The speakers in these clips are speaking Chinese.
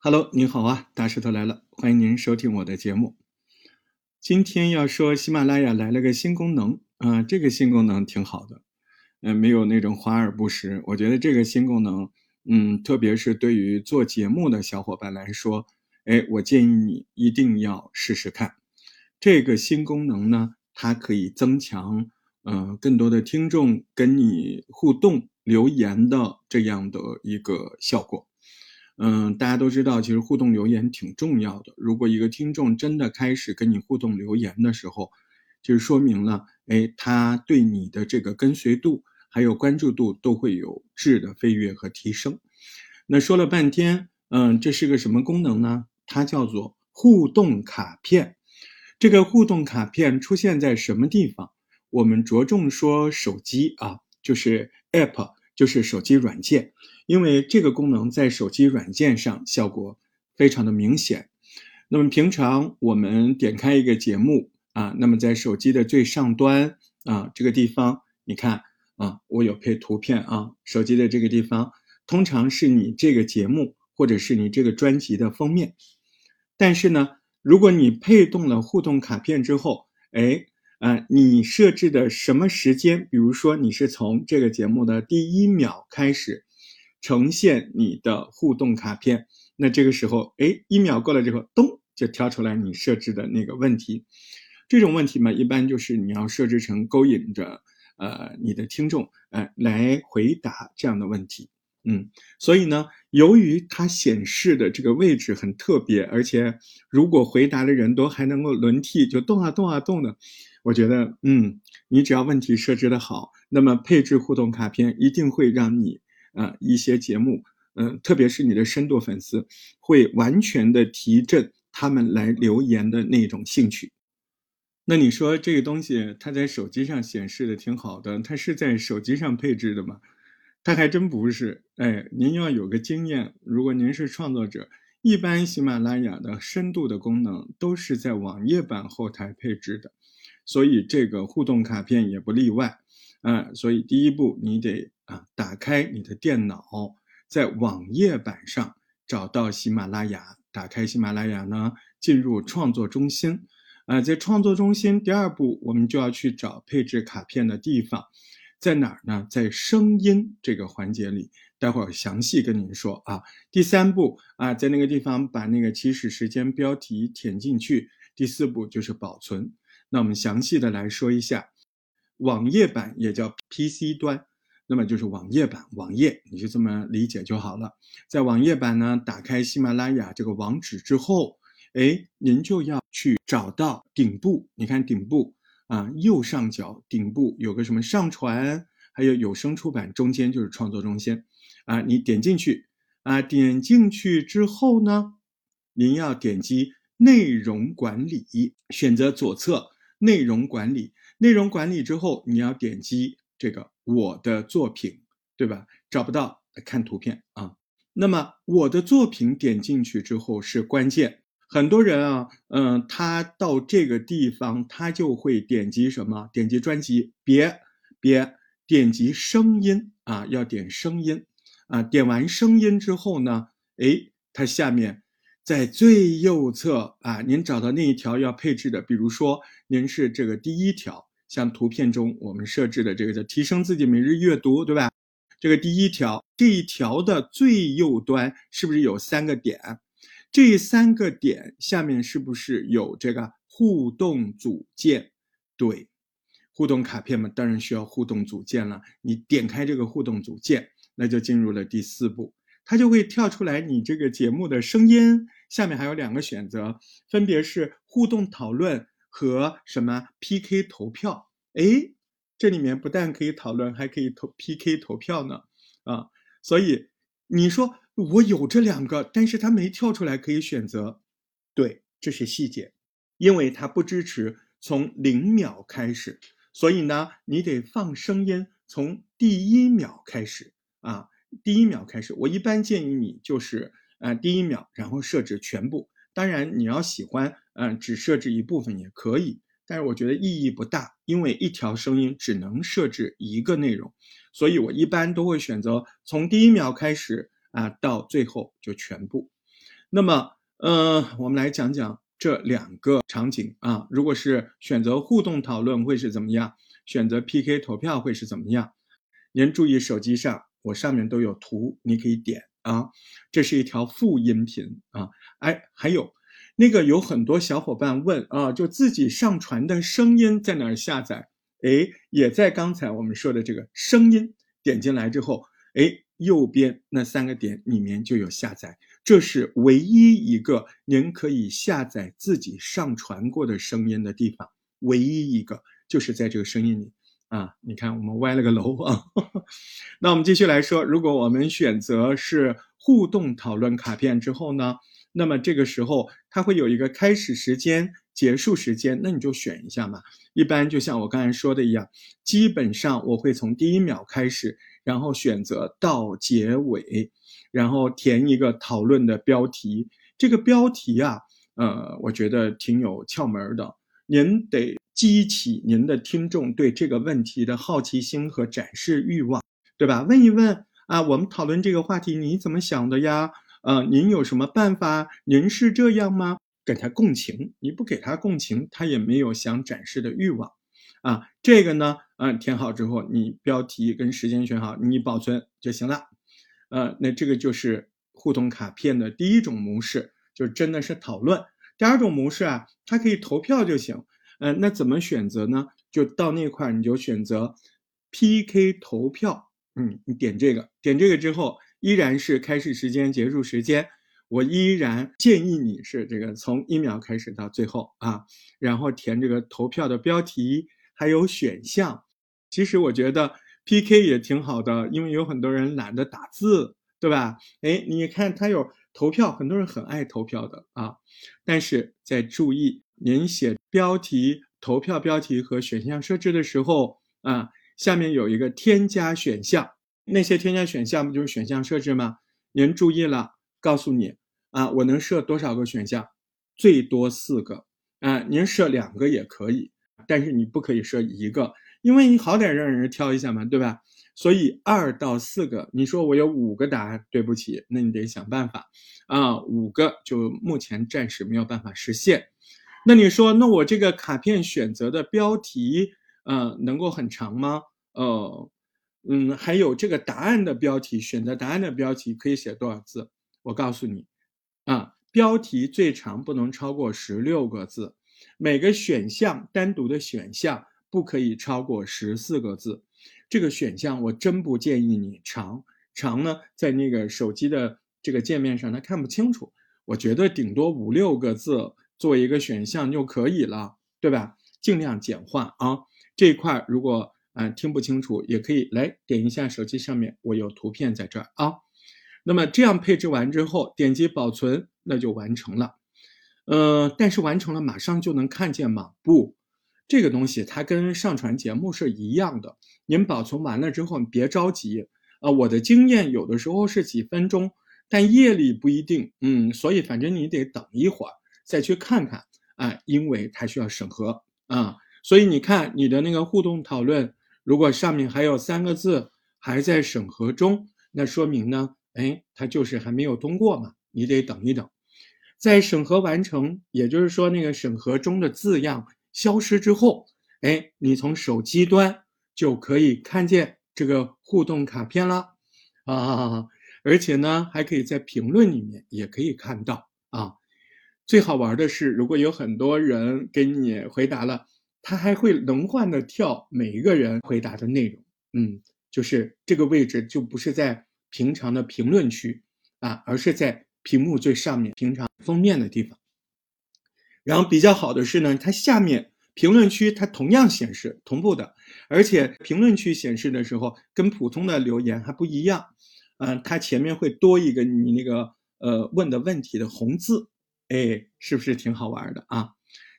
Hello，你好啊，大石头来了，欢迎您收听我的节目。今天要说喜马拉雅来了个新功能啊、这个新功能挺好的，嗯、没有那种华而不实。我觉得这个新功能，嗯，特别是对于做节目的小伙伴来说，哎，我建议你一定要试试看。这个新功能呢，它可以增强，呃，更多的听众跟你互动留言的这样的一个效果。嗯，大家都知道，其实互动留言挺重要的。如果一个听众真的开始跟你互动留言的时候，就是说明了，哎，他对你的这个跟随度还有关注度都会有质的飞跃和提升。那说了半天，嗯，这是个什么功能呢？它叫做互动卡片。这个互动卡片出现在什么地方？我们着重说手机啊，就是 App，就是手机软件。因为这个功能在手机软件上效果非常的明显。那么平常我们点开一个节目啊，那么在手机的最上端啊这个地方，你看啊，我有配图片啊，手机的这个地方通常是你这个节目或者是你这个专辑的封面。但是呢，如果你配动了互动卡片之后，哎，啊，你设置的什么时间？比如说你是从这个节目的第一秒开始。呈现你的互动卡片，那这个时候，哎，一秒过了之后，咚，就跳出来你设置的那个问题。这种问题嘛，一般就是你要设置成勾引着呃你的听众，呃来回答这样的问题。嗯，所以呢，由于它显示的这个位置很特别，而且如果回答的人都还能够轮替，就动啊动啊动的，我觉得，嗯，你只要问题设置的好，那么配置互动卡片一定会让你。啊，一些节目，嗯，特别是你的深度粉丝，会完全的提振他们来留言的那种兴趣。那你说这个东西它在手机上显示的挺好的，它是在手机上配置的吗？它还真不是。哎，您要有个经验，如果您是创作者，一般喜马拉雅的深度的功能都是在网页版后台配置的，所以这个互动卡片也不例外。啊，所以第一步你得啊打开你的电脑，在网页版上找到喜马拉雅，打开喜马拉雅呢，进入创作中心，啊，在创作中心第二步我们就要去找配置卡片的地方，在哪儿呢？在声音这个环节里，待会儿详细跟您说啊。第三步啊，在那个地方把那个起始时间标题填进去。第四步就是保存。那我们详细的来说一下。网页版也叫 PC 端，那么就是网页版，网页你就这么理解就好了。在网页版呢，打开喜马拉雅这个网址之后，哎，您就要去找到顶部，你看顶部啊，右上角顶部有个什么上传，还有有声出版，中间就是创作中心啊，你点进去啊，点进去之后呢，您要点击内容管理，选择左侧内容管理。内容管理之后，你要点击这个我的作品，对吧？找不到，看图片啊。那么我的作品点进去之后是关键，很多人啊，嗯，他到这个地方他就会点击什么？点击专辑？别别点击声音啊，要点声音啊。点完声音之后呢，哎，它下面。在最右侧啊，您找到那一条要配置的，比如说您是这个第一条，像图片中我们设置的这个叫提升自己每日阅读，对吧？这个第一条这一条的最右端是不是有三个点？这三个点下面是不是有这个互动组件？对，互动卡片嘛，当然需要互动组件了。你点开这个互动组件，那就进入了第四步。它就会跳出来你这个节目的声音，下面还有两个选择，分别是互动讨论和什么 PK 投票。哎，这里面不但可以讨论，还可以投 PK 投票呢。啊，所以你说我有这两个，但是它没跳出来可以选择。对，这是细节，因为它不支持从零秒开始，所以呢，你得放声音从第一秒开始啊。第一秒开始，我一般建议你就是呃第一秒，然后设置全部。当然你要喜欢，嗯，只设置一部分也可以，但是我觉得意义不大，因为一条声音只能设置一个内容，所以我一般都会选择从第一秒开始啊到最后就全部。那么，呃，我们来讲讲这两个场景啊。如果是选择互动讨论会是怎么样？选择 PK 投票会是怎么样？您注意手机上我上面都有图，你可以点啊。这是一条副音频啊。哎，还有那个有很多小伙伴问啊，就自己上传的声音在哪儿下载？哎，也在刚才我们说的这个声音，点进来之后，哎，右边那三个点里面就有下载，这是唯一一个您可以下载自己上传过的声音的地方，唯一一个就是在这个声音里啊。你看，我们歪了个楼啊。那我们继续来说，如果我们选择是互动讨论卡片之后呢，那么这个时候它会有一个开始时间。结束时间，那你就选一下嘛。一般就像我刚才说的一样，基本上我会从第一秒开始，然后选择到结尾，然后填一个讨论的标题。这个标题啊，呃，我觉得挺有窍门的。您得激起您的听众对这个问题的好奇心和展示欲望，对吧？问一问啊，我们讨论这个话题你怎么想的呀？呃，您有什么办法？您是这样吗？给他共情，你不给他共情，他也没有想展示的欲望，啊，这个呢，嗯，填好之后，你标题跟时间选好，你保存就行了，呃，那这个就是互动卡片的第一种模式，就真的是讨论。第二种模式啊，它可以投票就行，嗯，那怎么选择呢？就到那块你就选择 PK 投票，嗯，你点这个，点这个之后，依然是开始时间、结束时间。我依然建议你是这个从一秒开始到最后啊，然后填这个投票的标题，还有选项。其实我觉得 PK 也挺好的，因为有很多人懒得打字，对吧？哎，你看他有投票，很多人很爱投票的啊。但是在注意，您写标题、投票标题和选项设置的时候啊，下面有一个添加选项，那些添加选项不就是选项设置吗？您注意了。告诉你啊，我能设多少个选项？最多四个啊，您设两个也可以，但是你不可以设一个，因为你好歹让人挑一下嘛，对吧？所以二到四个，你说我有五个答案，对不起，那你得想办法啊，五个就目前暂时没有办法实现。那你说，那我这个卡片选择的标题，嗯，能够很长吗？呃，嗯，还有这个答案的标题，选择答案的标题可以写多少字？我告诉你，啊，标题最长不能超过十六个字，每个选项单独的选项不可以超过十四个字。这个选项我真不建议你长，长呢在那个手机的这个界面上它看不清楚。我觉得顶多五六个字做一个选项就可以了，对吧？尽量简化啊。这一块如果啊听不清楚，也可以来点一下手机上面，我有图片在这儿啊。那么这样配置完之后，点击保存，那就完成了。呃，但是完成了马上就能看见吗？不，这个东西它跟上传节目是一样的。您保存完了之后，别着急啊。我的经验有的时候是几分钟，但夜里不一定。嗯，所以反正你得等一会儿再去看看啊，因为它需要审核啊。所以你看你的那个互动讨论，如果上面还有三个字还在审核中，那说明呢？哎，它就是还没有通过嘛，你得等一等，在审核完成，也就是说那个审核中的字样消失之后，哎，你从手机端就可以看见这个互动卡片了啊，而且呢，还可以在评论里面也可以看到啊。最好玩的是，如果有很多人给你回答了，它还会轮换的跳每一个人回答的内容，嗯，就是这个位置就不是在。平常的评论区啊，而是在屏幕最上面，平常封面的地方。然后比较好的是呢，它下面评论区它同样显示同步的，而且评论区显示的时候跟普通的留言还不一样。嗯，它前面会多一个你那个呃问的问题的红字，哎，是不是挺好玩的啊？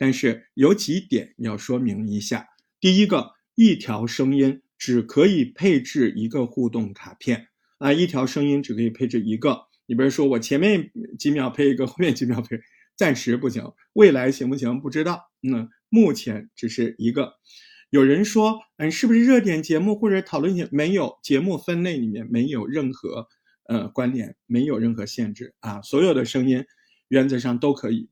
但是有几点要说明一下：第一个，一条声音只可以配置一个互动卡片。啊，一条声音只可以配置一个。你比如说，我前面几秒配一个，后面几秒配，暂时不行。未来行不行？不知道。嗯，目前只是一个。有人说，嗯，是不是热点节目或者讨论节没有节目分类里面没有任何呃关联，没有任何限制啊，所有的声音原则上都可以。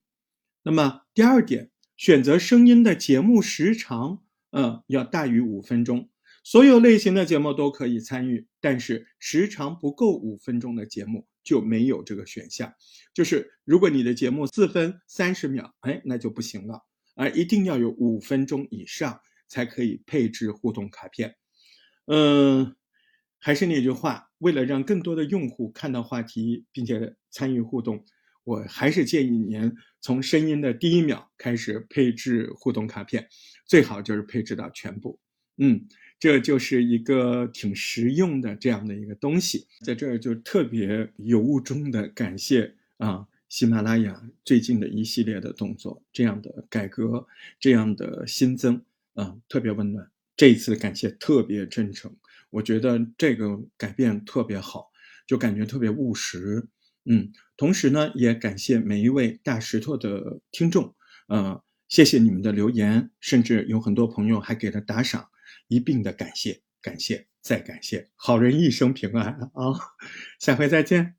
那么第二点，选择声音的节目时长，呃，要大于五分钟。所有类型的节目都可以参与，但是时长不够五分钟的节目就没有这个选项。就是如果你的节目四分三十秒，哎，那就不行了，而一定要有五分钟以上才可以配置互动卡片。嗯，还是那句话，为了让更多的用户看到话题并且参与互动。我还是建议您从声音的第一秒开始配置互动卡片，最好就是配置到全部。嗯，这就是一个挺实用的这样的一个东西，在这儿就特别由衷中的感谢啊，喜马拉雅最近的一系列的动作，这样的改革，这样的新增啊，特别温暖。这一次感谢特别真诚，我觉得这个改变特别好，就感觉特别务实。嗯，同时呢，也感谢每一位大石头的听众，呃，谢谢你们的留言，甚至有很多朋友还给了打赏，一并的感谢，感谢再感谢，好人一生平安啊！下回再见。